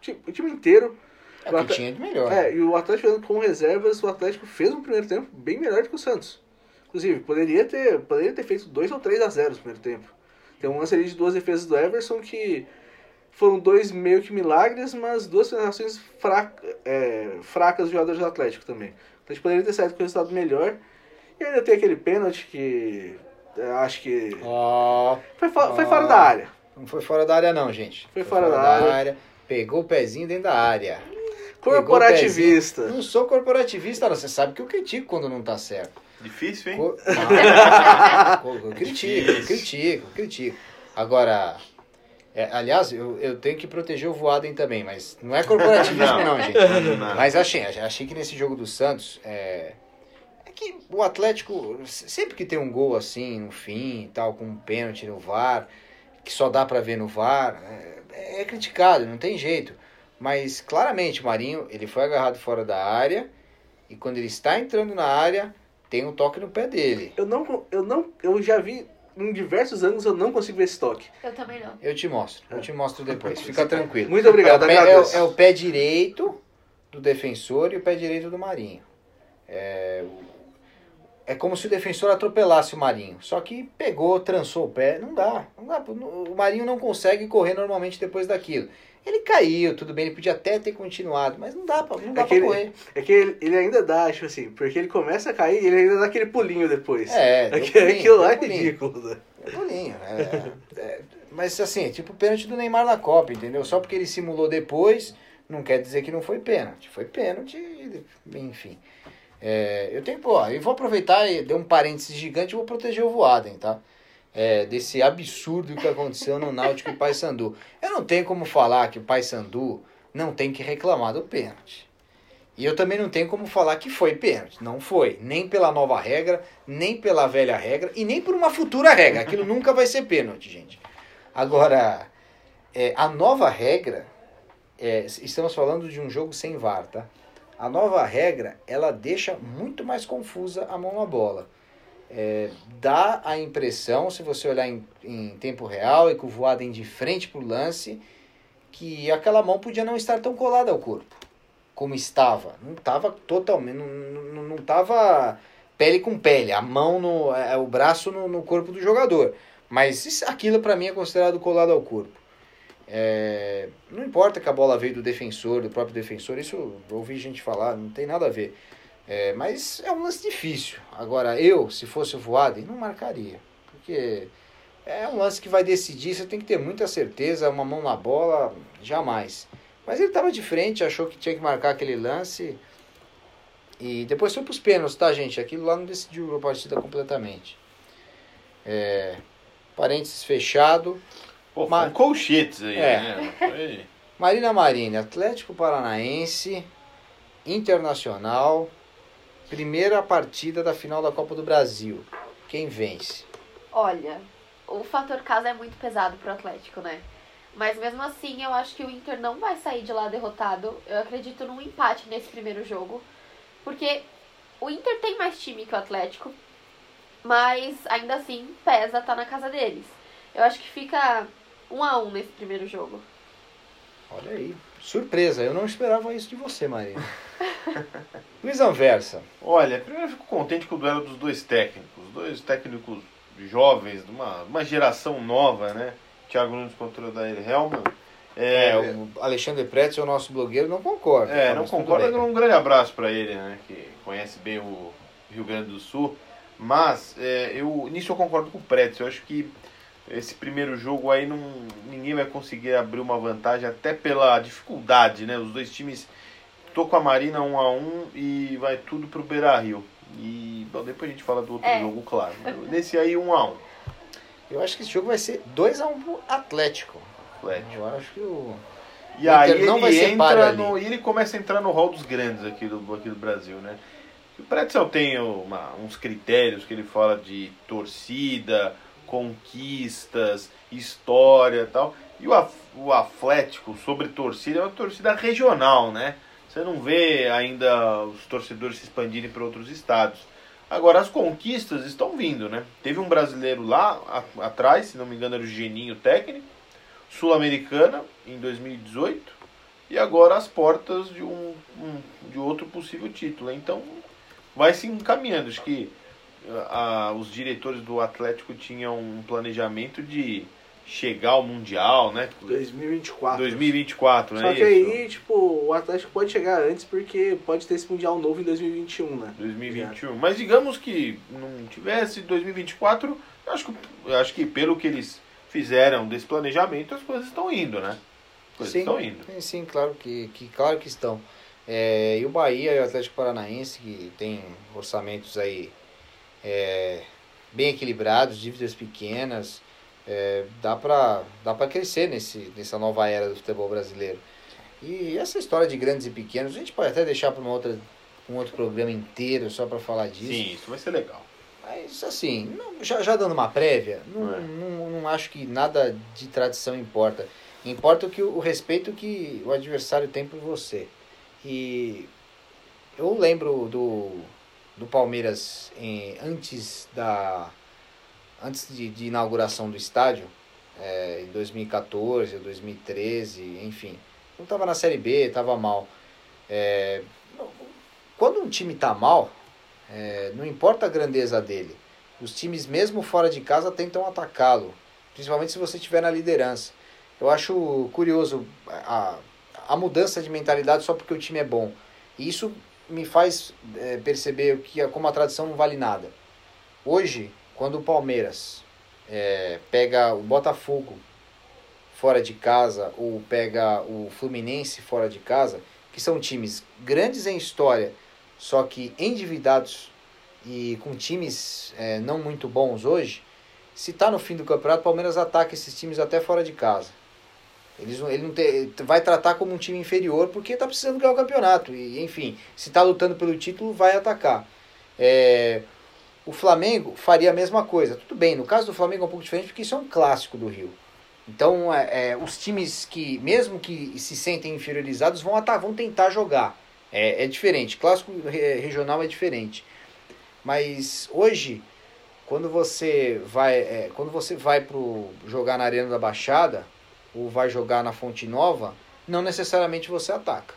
S2: ti- O time inteiro.
S1: É
S2: O
S1: o que tinha de melhor.
S2: É, e o Atlético jogando com reservas, o Atlético fez um primeiro tempo bem melhor do que o Santos. Inclusive, poderia ter, poderia ter feito 2 ou 3 a 0 no primeiro tempo. Tem um lance ali de duas defesas do Everson que foram dois meio que milagres, mas duas finalizações fraca, é, fracas dos jogadores do Atlético também. Então a gente poderia ter saído com um resultado melhor. E ainda tem aquele pênalti que é, acho que
S1: Ó,
S2: foi, fo- foi
S1: Ah.
S2: fora da área.
S1: Não foi fora da área não, gente.
S2: Foi fora da área.
S1: Pegou o pezinho dentro da área.
S2: Corporativista.
S1: Não sou corporativista, não. Você sabe que eu critico quando não tá certo.
S4: Difícil, hein?
S1: Co- Não, eu critico, eu critico, eu critico. Agora, é, aliás, eu, eu tenho que proteger o Voaden também, mas não é corporativismo não,
S4: Não.
S1: gente.
S4: Não.
S1: Mas achei, achei que nesse jogo do Santos, é, é que o Atlético, sempre que tem um gol assim, no fim e tal, com um pênalti no VAR, que só dá pra ver no VAR, é, é criticado, não tem jeito. Mas claramente o Marinho, ele foi agarrado fora da área e quando ele está entrando na área, tem um toque no pé dele.
S2: Eu não, eu não, eu já vi em diversos ângulos, eu não consigo ver esse toque.
S3: Eu também não.
S1: Eu te mostro, eu te mostro depois, fica tranquilo.
S2: Muito obrigado,
S1: é, o pé, é, o- é o pé direito do defensor e o pé direito do Marinho. É, é como se o defensor atropelasse o Marinho. Só que pegou, trançou o pé. Não dá. Não dá. O Marinho não consegue correr normalmente depois daquilo. Ele caiu, tudo bem, ele podia até ter continuado, mas não dá pra, não dá
S2: É que
S1: pra
S2: ele-
S1: correr.
S2: É que ele, ele ainda dá, tipo assim, porque ele começa a cair e ele ainda dá aquele pulinho depois.
S1: É,
S2: Aquilo,
S1: pulinho,
S2: aquilo lá é
S1: pulinho.
S2: ridículo. né?
S1: É bolinho. é- é- mas assim, é tipo o pênalti do Neymar na Copa, entendeu? Só porque ele simulou depois, não quer dizer que não foi pênalti. Foi pênalti, enfim. É, eu tenho, pô, eu vou aproveitar e dar um parênteses gigante e vou proteger o Voaden, tá? É, desse absurdo que aconteceu no Náutico e Paysandu. Eu não tenho como falar que o Paysandu não tem que reclamar do pênalti. E eu também não tenho como falar que foi pênalti. Não foi. Nem pela nova regra, nem pela velha regra e nem por uma futura regra. Aquilo nunca vai ser pênalti, gente. Agora, é, a nova regra, é, estamos falando de um jogo sem VAR, tá? A nova regra, ela deixa muito mais confusa a mão na bola. É, dá a impressão, se você olhar em, em tempo real e com o Voaden de frente para o lance, que aquela mão podia não estar tão colada ao corpo como estava. Não estava totalmente, não, não, não tava pele com pele, a mão no, é, o braço no, no corpo do jogador. Mas aquilo para mim é considerado colado ao corpo. É, não importa que a bola veio do defensor, do próprio defensor, isso ouvi gente falar, não tem nada a ver. É, mas é um lance difícil. Agora, eu, se fosse o Voaden, não marcaria. Porque é um lance que vai decidir, você tem que ter muita certeza, uma mão na bola, jamais. Mas ele estava de frente, achou que tinha que marcar aquele lance. E depois foi para os pênaltis, tá, gente? Aquilo lá não decidiu a partida completamente. É, parênteses fechado.
S4: Pô, Ma... colchetes aí, é. né?
S1: Foi... Marina Marina, Atlético Paranaense, Internacional, primeira partida da final da Copa do Brasil. Quem vence?
S3: Olha, o fator casa é muito pesado pro Atlético, né? Mas mesmo assim, eu acho que o Inter não vai sair de lá derrotado. Eu acredito num empate nesse primeiro jogo. Porque o Inter tem mais time que o Atlético. Mas ainda assim, pesa tá na casa deles. Eu acho que fica um a um nesse primeiro jogo.
S1: Olha aí. Surpresa, eu não esperava isso de você, Maria. Luiz Anversa.
S4: Olha, primeiro eu fico contente com o duelo dos dois técnicos. Dois técnicos jovens, de uma, uma geração nova, né? Thiago Nunes contra o Daír Helman.
S1: É, é, o Alexandre Pretz, o nosso blogueiro, não concorda.
S4: É, não concorda. Um grande abraço para ele, né? Que conhece bem o Rio Grande do Sul. Mas é, eu, nisso eu concordo com o Pretz. Eu acho que esse primeiro jogo aí não, ninguém vai conseguir abrir uma vantagem, até pela dificuldade, né? Os dois times. Tô com a Marina 1 a 1 e vai tudo pro Beira Rio. E bom, depois a gente fala do outro é. jogo, claro. Nesse aí 1 a 1
S1: Eu acho que esse jogo vai ser 2 a 1 pro Atlético.
S4: Atlético.
S1: Eu acho que o.
S4: E o aí não ele entra no, e ele começa a entrar no rol dos grandes aqui do, aqui do Brasil, né? O Pretzel tem uma, uns critérios que ele fala de torcida, conquistas, história e tal. E o, o Atlético, sobre torcida, é uma torcida regional, né? Você não vê ainda os torcedores se expandirem para outros estados. Agora, as conquistas estão vindo, né? Teve um brasileiro lá a, atrás, se não me engano era o Geninho técnico, Sul-Americana, em 2018, e agora as portas de, um, um, de outro possível título. Então, vai se encaminhando. Acho que a, os diretores do Atlético tinham um planejamento de chegar ao Mundial, né?
S2: 2024.
S4: 2024, né?
S2: Só que aí, tipo, o Atlético pode chegar antes porque pode ter esse Mundial novo em 2021, né?
S4: 2021. É. Mas digamos que não tivesse 2024, eu acho que, eu acho que pelo que eles fizeram desse planejamento, as coisas estão indo, né? As coisas
S1: sim,
S4: estão indo.
S1: Sim, sim, claro que, que, claro que estão. É, e o Bahia e o Atlético Paranaense, que tem orçamentos aí é, bem equilibrados, dívidas pequenas, é, dá para dá pra crescer nesse, nessa nova era do futebol brasileiro. E essa história de grandes e pequenos, a gente pode até deixar para outra um outro programa inteiro só para falar disso.
S4: Sim, isso vai ser legal.
S1: Mas assim, não, já, já dando uma prévia, não, é. não, não acho que nada de tradição importa. Importa o, que, o respeito que o adversário tem por você. E eu lembro do, do Palmeiras em, antes da antes de, de inauguração do estádio, é, em 2014, 2013, enfim. Não estava na Série B, estava mal. É, quando um time está mal, é, não importa a grandeza dele, os times mesmo fora de casa tentam atacá-lo, principalmente se você estiver na liderança. Eu acho curioso a, a mudança de mentalidade só porque o time é bom. E isso me faz é, perceber que como a tradição não vale nada. Hoje, quando o Palmeiras é, pega o Botafogo fora de casa ou pega o Fluminense fora de casa, que são times grandes em história, só que endividados e com times é, não muito bons hoje, se está no fim do campeonato, o Palmeiras ataca esses times até fora de casa. Eles, ele não tem, vai tratar como um time inferior porque está precisando ganhar o campeonato. E, enfim, se está lutando pelo título, vai atacar. É, o Flamengo faria a mesma coisa. Tudo bem, no caso do Flamengo é um pouco diferente porque isso é um clássico do Rio. Então, é, é, os times que, mesmo que se sentem inferiorizados, vão, atar, vão tentar jogar. É, é diferente. Clássico re- regional é diferente. Mas hoje, quando você vai, é, quando você vai pro jogar na Arena da Baixada ou vai jogar na Fonte Nova, não necessariamente você ataca.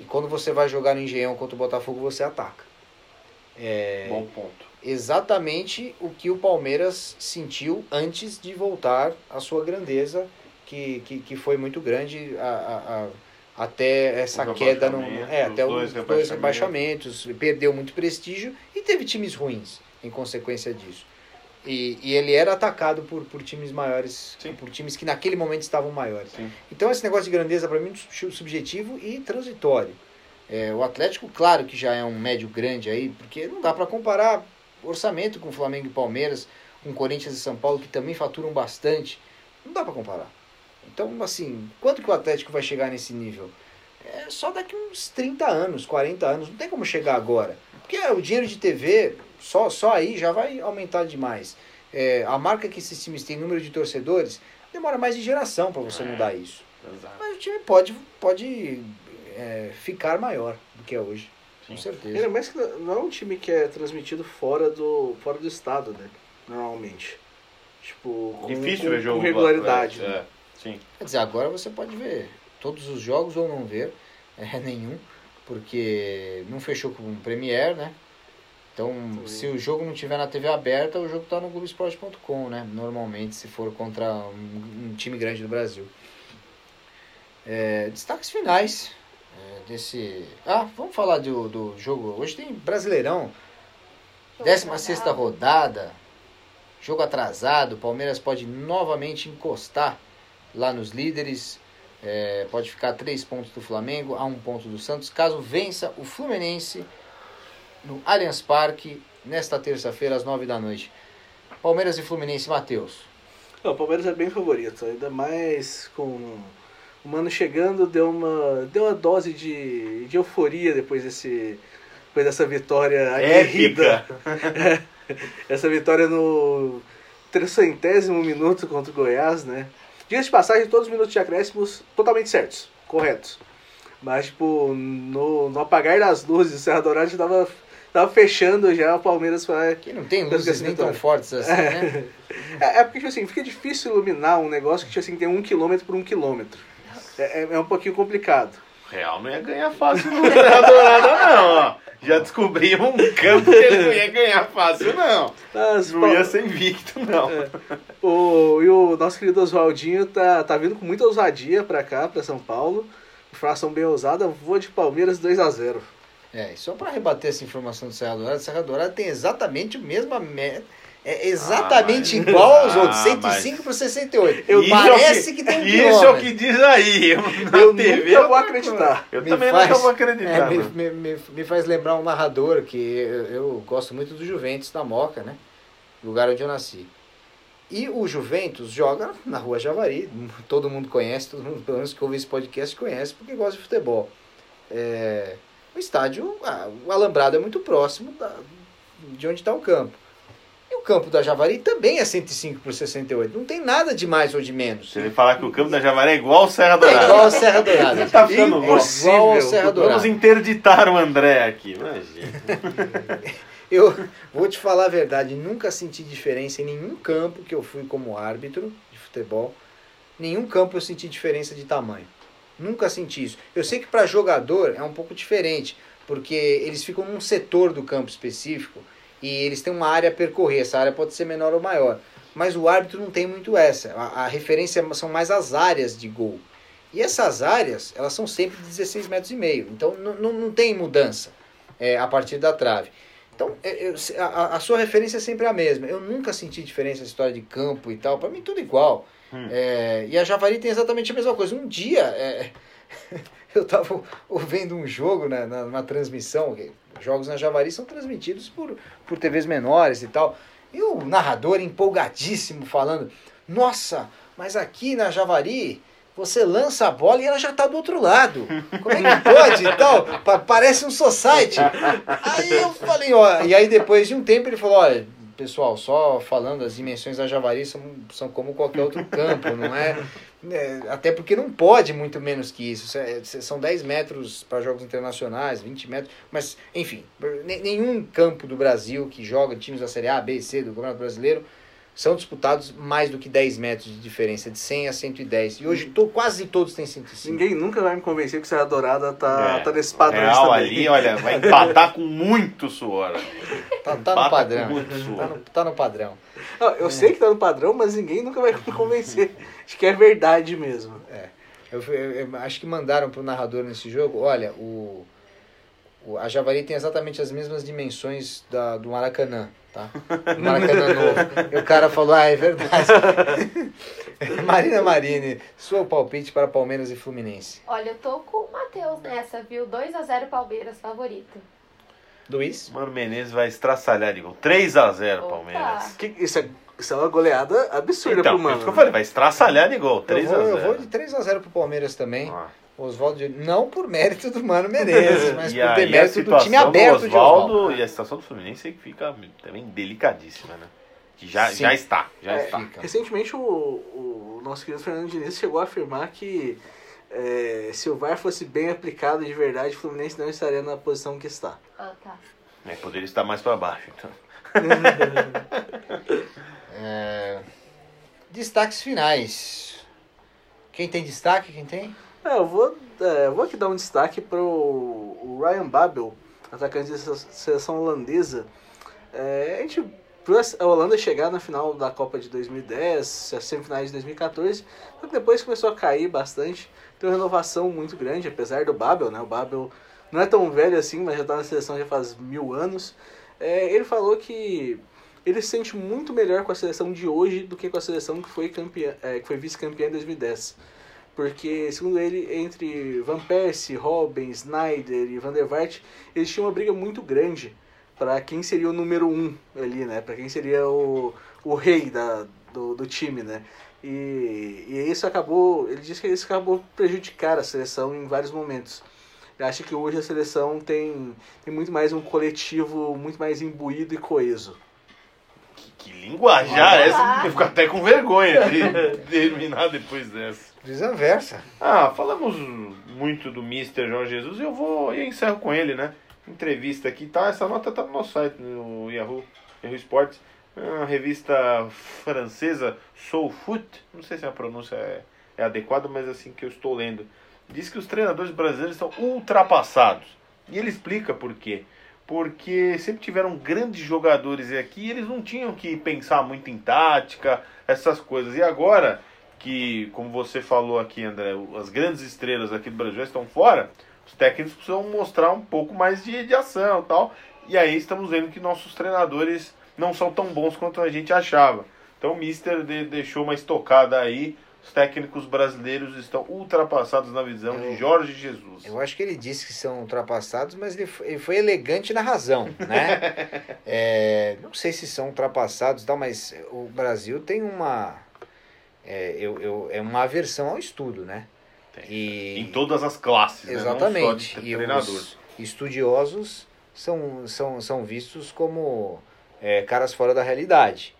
S1: E quando você vai jogar no Engenhão contra o Botafogo, você ataca. É
S4: Bom ponto.
S1: exatamente o que o Palmeiras sentiu antes de voltar à sua grandeza, que, que, que foi muito grande a, a- a- até essa queda no, é, até
S4: os dois
S1: dois,
S4: rebaixamentos,
S1: perdeu muito prestígio e teve times ruins em consequência disso. E, e ele era atacado por, por times maiores,
S4: Sim.
S1: por times que naquele momento estavam maiores.
S4: Sim.
S1: Então esse negócio de grandeza para mim é sub- subjetivo e transitório. É, o Atlético, claro que já é um médio grande aí, porque não dá para comparar orçamento com Flamengo e Palmeiras, com Corinthians e São Paulo, que também faturam bastante. Não dá para comparar. Então, assim, quanto que o Atlético vai chegar nesse nível? É só daqui uns 30 anos, 40 anos. Não tem como chegar agora. Porque o dinheiro de TV, só, só aí já vai aumentar demais. É, a marca que esses times têm, número de torcedores, demora mais de geração para você
S4: É.
S1: mudar isso.
S4: Exato.
S1: Mas o time pode, pode é, ficar maior do que é hoje. Com
S4: Sim.
S1: certeza.
S2: Ainda mais que não é um time que é transmitido fora do, fora do estado, né? Normalmente. Tipo, com,
S4: Difícil
S2: com,
S4: ver jogo
S2: com regularidade.
S4: É,
S2: né?
S4: sim.
S1: Quer dizer, agora você pode ver todos os jogos ou não ver é, nenhum, porque não fechou com o Premier, né? Então, se o jogo não tiver na TV aberta, o jogo tá no Globoesporte.com, né? Normalmente, se for contra um, um time grande do Brasil. É, destaques finais é, desse. Ah, vamos falar do, do jogo. Hoje tem Brasileirão, 16 rodada, jogo atrasado. Palmeiras pode novamente encostar lá nos líderes. É, pode ficar três pontos do Flamengo a um ponto do Santos. Caso vença o Fluminense no Allianz Parque nesta terça-feira às nove da noite. Palmeiras e Fluminense, Matheus.
S2: O Palmeiras é bem favorito, ainda mais com o Mano chegando, deu uma, deu uma dose de, de euforia depois, desse, depois dessa vitória aguerrida.
S4: Épica.
S2: Essa vitória no trecentésimo minuto contra o Goiás, né? Diga-se de passagem, todos os minutos de acréscimos totalmente certos, corretos. Mas, tipo, no, no apagar das luzes, o Serra Dourada já tava, tava fechando já, o Palmeiras vai...
S1: Que não tem luzes nem tão fortes assim, né?
S2: É, é porque, tipo assim, fica difícil iluminar um negócio que, tipo assim, tem um quilômetro por um quilômetro. É, é, é um pouquinho complicado.
S4: Real não ia ganhar fácil no Serra Dourada, não, ó. Já descobrimos um campo que ele não ia ganhar fácil, não.
S2: Mas,
S4: Não ia ser invicto, não.
S2: o, e o nosso querido Oswaldinho tá, tá vindo com muita ousadia pra cá, pra São Paulo. Fração bem ousada, vou de Palmeiras 2 a 0
S1: É, só para rebater essa informação do Serra Dourada, Serra Dourada tem exatamente o mesmo me- é exatamente
S4: Ah, mas-
S1: igual aos
S4: Ah,
S1: outros,
S4: mas-
S1: 105 para 68.
S2: Eu-
S4: Isso é
S1: Parece que, tem um
S4: Isso é o
S1: quilômetro.
S4: que diz aí. Na
S2: Eu
S4: TV,
S2: nunca vou acreditar.
S4: Eu
S1: Me
S4: também
S1: faz-
S4: nunca vou acreditar.
S1: É, me, me, me faz lembrar um narrador que eu, eu gosto muito do Juventus da Moca, né? Lugar onde eu nasci. E o Juventus joga na Rua Javari, todo mundo conhece, todo mundo, pelo menos que ouve esse podcast, conhece porque gosta de futebol. É, o estádio, ah, o alambrado é muito próximo da, de onde está o campo. E o campo da Javari também é 105 por 68, não tem nada de mais ou de menos.
S4: Se ele falar que o campo da Javaré é igual ao Serra
S1: É
S4: Dourada.
S1: igual ao Serra Dourada.
S4: Tá ficando
S1: É igual ao Serra Dourada.
S4: Vamos interditar o André aqui. Imagina.
S1: Eu vou te falar a verdade, nunca senti diferença em nenhum campo que eu fui como árbitro de futebol. Nenhum campo eu senti diferença de tamanho. Nunca senti isso. Eu sei que para jogador é um pouco diferente, porque eles ficam num setor do campo específico e eles têm uma área a percorrer. Essa área pode ser menor ou maior. Mas o árbitro não tem muito essa. A, a referência são mais as áreas de gol. E essas áreas, elas são sempre de 16 metros e meio. Então não, não, tem mudança é, a partir da trave. Então, eu- eu- a, a sua referência é sempre a mesma. Eu nunca senti diferença na história de campo e tal. Para mim, tudo igual.
S4: Hum.
S1: É, e a Javari tem exatamente a mesma coisa. Um dia, é, eu estava vendo um jogo na, na, na transmissão. Jogos na Javari são transmitidos por, por TVs menores e tal. E o narrador empolgadíssimo falando: Nossa, mas aqui na Javari você lança a bola e ela já tá do outro lado. Como é que pode e tal? Pa- Parece um society. Aí eu falei, ó, e aí depois de um tempo ele falou, olha, pessoal, só falando, as dimensões da Javari são, são como qualquer outro campo, não é, é, Até porque não pode muito menos que isso. São 10 metros para jogos internacionais, 20 metros, mas, enfim, nenhum campo do Brasil que joga times da Série A, B e C do Campeonato Brasileiro são disputados mais do que 10 metros de diferença, de 100 a 110. E hoje to, quase todos têm 105.
S2: Ninguém nunca vai me convencer que o Serra Dourada tá, é, tá nesse padrão.
S4: Real ali, olha, vai empatar com muito suor.
S1: Tá, tá no padrão. Tá no, tá no, padrão.
S2: Não, eu é. sei que tá no padrão, mas ninguém nunca vai me convencer de que é verdade mesmo.
S1: É. Eu, eu, eu acho que mandaram pro narrador nesse jogo, olha, o a Javari tem exatamente as mesmas dimensões da, do Maracanã tá? Maracanã novo. E o cara falou, ah, é verdade. Marina Marini, seu palpite para Palmeiras e Fluminense.
S3: Olha, eu tô com o Matheus nessa, viu? 2x0 Palmeiras, favorito.
S1: Luiz?
S4: Mano Menezes vai estraçalhar de gol. 3x0 Palmeiras.
S2: Que, isso, é, isso é uma goleada absurda
S4: então,
S2: pro Mano.
S4: Isso que eu falei, vai estraçalhar de gol. 3x0.
S1: Eu, eu, vou de 3x0 pro Palmeiras também. Ah. Oswaldo, não por mérito do Mano Menezes, mas por ter mérito do time aberto do
S4: Oswaldo, de Oswaldo. E a situação do Fluminense que fica também delicadíssima, né? Que já, já está, já é, está.
S2: Recentemente o, o nosso querido Fernando Diniz chegou a afirmar que é, se o VAR fosse bem aplicado de verdade, o Fluminense não estaria na posição que está.
S3: Ah, tá.
S4: É, poderia estar mais para baixo, então.
S1: é, destaques finais. Quem tem destaque? Quem tem?
S2: É, eu vou, é, vou aqui dar um destaque para o Ryan Babel, atacante da seleção holandesa. É, a gente a Holanda chegar na final da Copa de 2010, as semifinais de 2014, só que depois começou a cair bastante. Tem uma renovação muito grande, apesar do Babel, né? O Babel não é tão velho assim, mas já está na seleção já faz mil anos. É, ele falou que ele se sente muito melhor com a seleção de hoje do que com a seleção que foi, campeã, é, que foi vice-campeã em 2010 porque, segundo ele, entre Van Persie, Robin, Snyder e Van der Vaart, eles tinham uma briga muito grande para quem seria o número um ali, né? Para quem seria o, o rei da, do, do time, né? E, e isso acabou, ele disse que isso acabou prejudicar a seleção em vários momentos. Ele acha que hoje a seleção tem, tem muito mais um coletivo muito mais imbuído e coeso.
S4: Que, que linguajar essa? Eu fico até com vergonha de terminar depois dessa.
S1: Desanversa.
S4: Ah, falamos muito do Mr. Jorge Jesus e eu vou eu encerro com ele, né? Entrevista aqui, tá? Essa nota tá no nosso site, no Yahoo, Yahoo Sports. É revista francesa, Soul Foot. Não sei se a pronúncia é, é adequada, mas é assim que eu estou lendo. Diz que os treinadores brasileiros estão ultrapassados. E ele explica por quê. Porque sempre tiveram grandes jogadores aqui e eles não tinham que pensar muito em tática, essas coisas. E agora que, como você falou aqui, André, as grandes estrelas aqui do Brasil estão fora, os técnicos precisam mostrar um pouco mais de, de ação e tal. E aí estamos vendo que nossos treinadores não são tão bons quanto a gente achava. Então o Mister de, deixou uma estocada aí. Os técnicos brasileiros estão ultrapassados na visão eu, de Jorge Jesus.
S1: Eu acho que ele disse que são ultrapassados, mas ele foi, ele foi elegante na razão, né? é, não sei se são ultrapassados, tal, mas o Brasil tem uma é, eu, eu, é uma aversão ao estudo, né?
S4: E, em todas as classes,
S1: Exatamente.
S4: Né? Só de
S1: e os estudiosos são, são, são vistos como é, caras fora da realidade.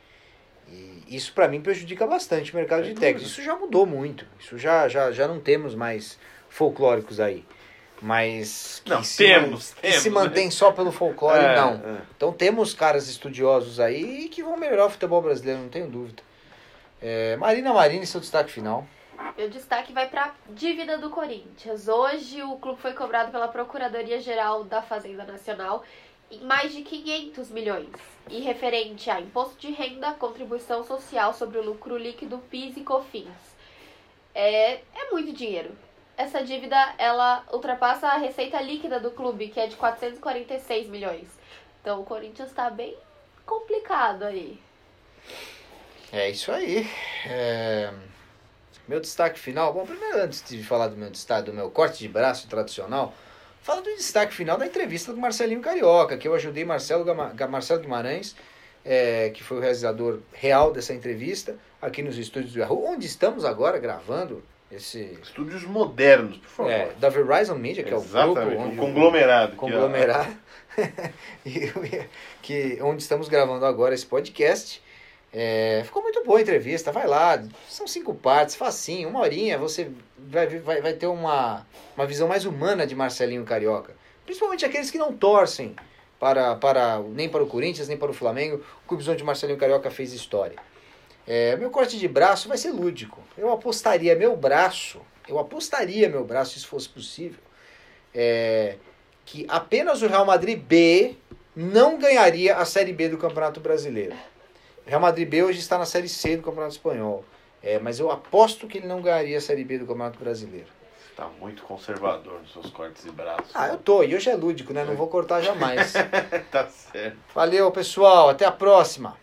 S1: E isso para mim prejudica bastante o mercado de técnicos. Isso já mudou muito. Isso já, já, já não temos mais folclóricos aí. Mas
S4: que, não, se, temos,
S1: que
S4: temos,
S1: se mantém né? só pelo folclore, é, não. É. Então temos caras estudiosos aí que vão melhorar o futebol brasileiro, não tenho dúvida. É, Marina Marini, seu destaque final.
S3: Meu destaque vai para a dívida do Corinthians. Hoje o clube foi cobrado pela Procuradoria-Geral da Fazenda Nacional em mais de 500 milhões. E referente a imposto de renda, contribuição social sobre o lucro líquido, PIS e COFINS. É, é muito dinheiro. Essa dívida ela ultrapassa a receita líquida do clube, que é de 446 milhões. Então o Corinthians está bem complicado aí.
S1: É isso aí. É... Meu destaque final. Bom, primeiro, antes de falar do meu destaque, do meu corte de braço tradicional, fala do destaque final da entrevista do Marcelinho Carioca, que eu ajudei Marcelo, Gama... Marcelo Guimarães, é, que foi o realizador real dessa entrevista, aqui nos estúdios do Yahoo, onde estamos agora gravando esse...
S4: Estúdios modernos, por favor.
S1: É, da Verizon Media, que
S4: Exatamente,
S1: é o grupo...
S4: Onde o conglomerado.
S1: Conglomerado. que, onde estamos gravando agora esse podcast. É, ficou muito boa a entrevista, vai lá, são cinco partes, facinho, uma horinha, você vai, vai, vai ter uma, uma visão mais humana de Marcelinho Carioca. Principalmente aqueles que não torcem para, para nem para o Corinthians, nem para o Flamengo, o clube onde Marcelinho Carioca fez história. É, meu corte de braço vai ser lúdico. Eu apostaria meu braço, eu apostaria meu braço, se fosse possível, é, que apenas o Real Madrid B não ganharia a Série B do Campeonato Brasileiro. Real Madrid B hoje está na Série C do Campeonato Espanhol. É, mas eu aposto que ele não ganharia a Série B do Campeonato Brasileiro.
S4: Tá muito conservador nos seus cortes de braço.
S1: Ah, eu tô. E hoje é lúdico, né? Não vou cortar jamais.
S4: tá certo.
S1: Valeu, pessoal. Até a próxima.